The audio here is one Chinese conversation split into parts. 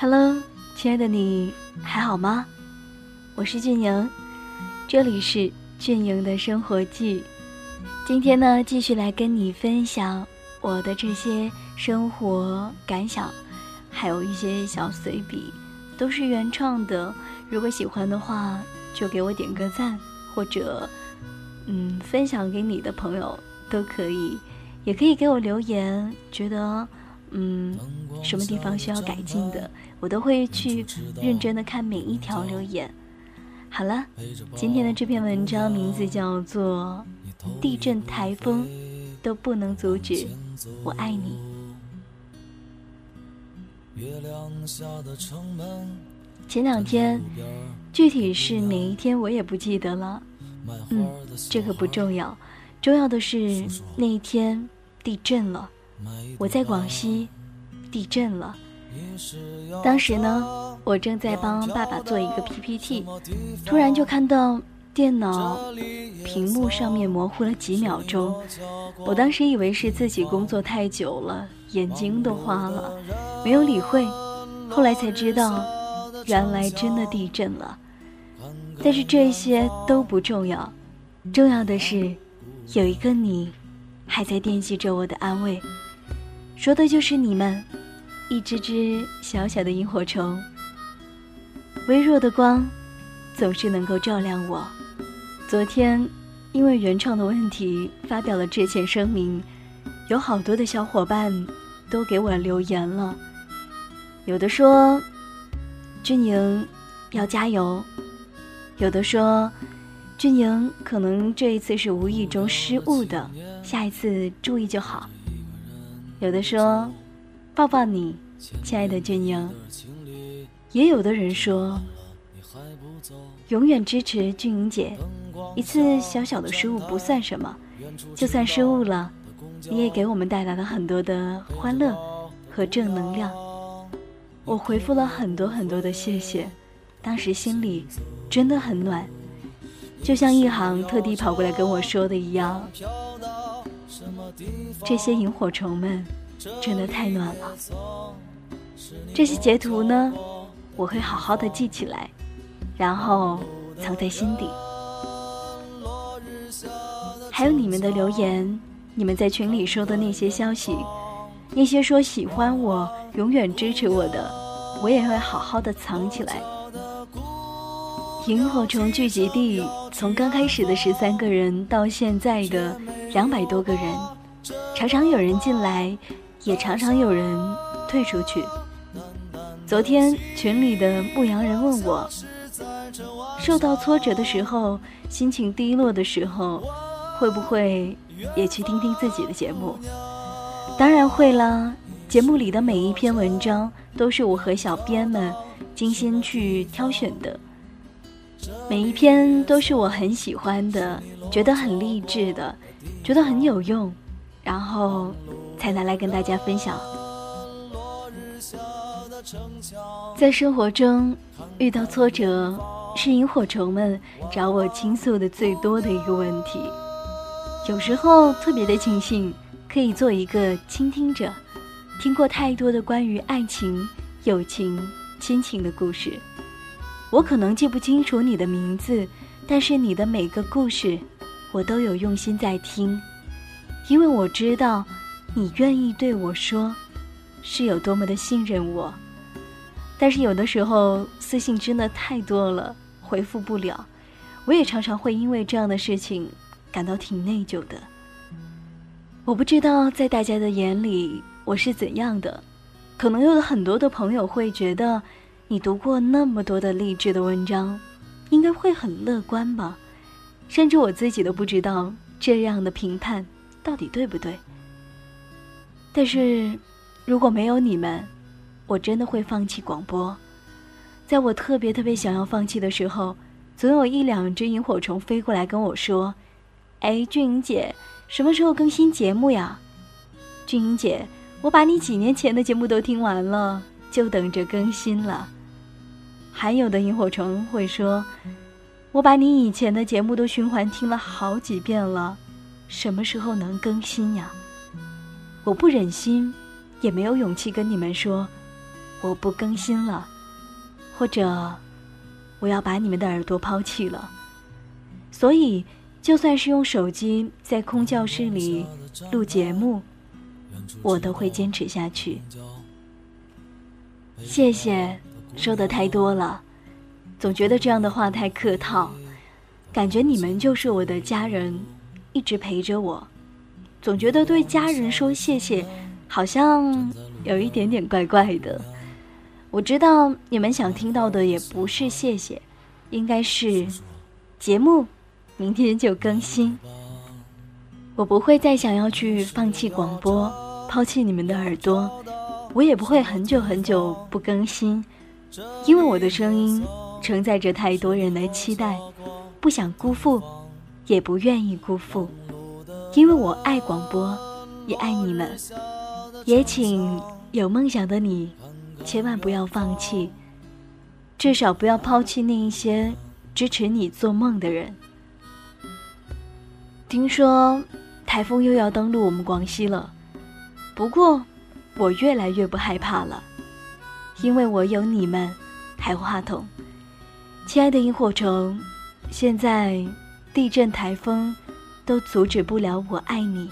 Hello，亲爱的你还好吗？我是俊莹，这里是俊莹的生活记。今天呢，继续来跟你分享我的这些生活感想，还有一些小随笔，都是原创的。如果喜欢的话，就给我点个赞，或者嗯，分享给你的朋友都可以，也可以给我留言，觉得。嗯，什么地方需要改进的，我都会去认真的看每一条留言。好了，今天的这篇文章名字叫做《地震台风都不能阻止我爱你》。前两天，具体是哪一天我也不记得了。嗯，这个不重要，重要的是那一天地震了。我在广西，地震了。当时呢，我正在帮爸爸做一个 PPT，突然就看到电脑屏幕上面模糊了几秒钟。我当时以为是自己工作太久了，眼睛都花了，没有理会。后来才知道，原来真的地震了。但是这些都不重要，重要的是，有一个你，还在惦记着我的安慰。说的就是你们，一只只小小的萤火虫。微弱的光，总是能够照亮我。昨天，因为原创的问题发表了致歉声明，有好多的小伙伴都给我留言了。有的说，俊莹要加油；有的说，俊莹可能这一次是无意中失误的，下一次注意就好。有的说，抱抱你，亲爱的俊英。也有的人说，永远支持俊英姐。一次小小的失误不算什么，就算失误了，你也给我们带来了很多的欢乐和正能量。我回复了很多很多的谢谢，当时心里真的很暖，就像一行特地跑过来跟我说的一样。这些萤火虫们真的太暖了。这些截图呢，我会好好的记起来，然后藏在心底。还有你们的留言，你们在群里说的那些消息，那些说喜欢我、永远支持我的，我也会好好的藏起来。萤火虫聚集地从刚开始的十三个人到现在的两百多个人。常常有人进来，也常常有人退出去。昨天群里的牧羊人问我，受到挫折的时候，心情低落的时候，会不会也去听听自己的节目？当然会啦！节目里的每一篇文章都是我和小编们精心去挑选的，每一篇都是我很喜欢的，觉得很励志的，觉得很有用。然后才拿来跟大家分享。在生活中遇到挫折，是萤火虫们找我倾诉的最多的一个问题。有时候特别的庆幸可以做一个倾听者，听过太多的关于爱情、友情、亲情的故事。我可能记不清楚你的名字，但是你的每个故事，我都有用心在听。因为我知道，你愿意对我说，是有多么的信任我。但是有的时候私信真的太多了，回复不了。我也常常会因为这样的事情感到挺内疚的。我不知道在大家的眼里我是怎样的，可能有很多的朋友会觉得，你读过那么多的励志的文章，应该会很乐观吧？甚至我自己都不知道这样的评判。到底对不对？但是，如果没有你们，我真的会放弃广播。在我特别特别想要放弃的时候，总有一两只萤火虫飞过来跟我说：“哎，俊英姐，什么时候更新节目呀？”俊英姐，我把你几年前的节目都听完了，就等着更新了。还有的萤火虫会说：“我把你以前的节目都循环听了好几遍了。”什么时候能更新呀？我不忍心，也没有勇气跟你们说，我不更新了，或者我要把你们的耳朵抛弃了。所以，就算是用手机在空教室里录节目，我都会坚持下去。谢谢，说的太多了，总觉得这样的话太客套，感觉你们就是我的家人，一直陪着我，总觉得对家人说谢谢，好像有一点点怪怪的。我知道你们想听到的也不是谢谢，应该是节目明天就更新。我不会再想要去放弃广播，抛弃你们的耳朵。我也不会很久很久不更新，因为我的声音承载着太多人的期待，不想辜负，也不愿意辜负，因为我爱广播，也爱你们，也请有梦想的你，千万不要放弃，至少不要抛弃那一些支持你做梦的人。听说台风又要登陆我们广西了，不过。我越来越不害怕了，因为我有你们，还有话筒。亲爱的萤火虫，现在地震、台风都阻止不了我爱你。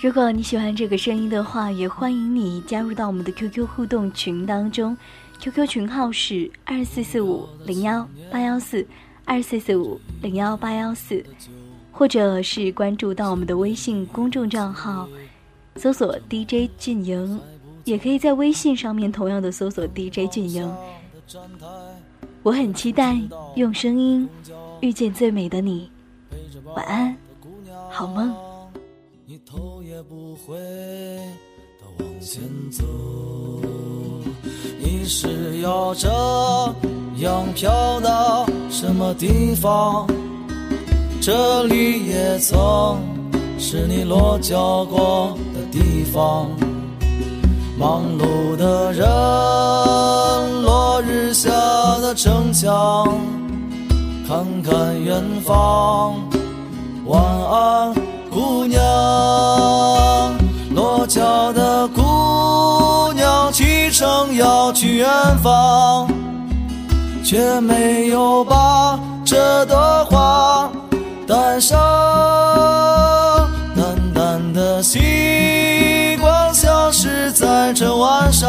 如果你喜欢这个声音的话，也欢迎你加入到我们的 QQ 互动群当中，QQ 群号是二四四五零幺八幺四二四四五零幺八幺四，或者是关注到我们的微信公众账号。搜索 DJ 俊营，也可以在微信上面同样的搜索 DJ 俊营。我很期待用声音遇见最美的你。晚安，好梦。你头也不回的往前走，你是要这样飘到什么地方？这里也曾是你落脚过的。地方，忙碌的人，落日下的城墙，看看远方，晚安，姑娘。落脚的姑娘启程要去远方，却没有把这朵花带上，淡淡的星光消失。在这晚上，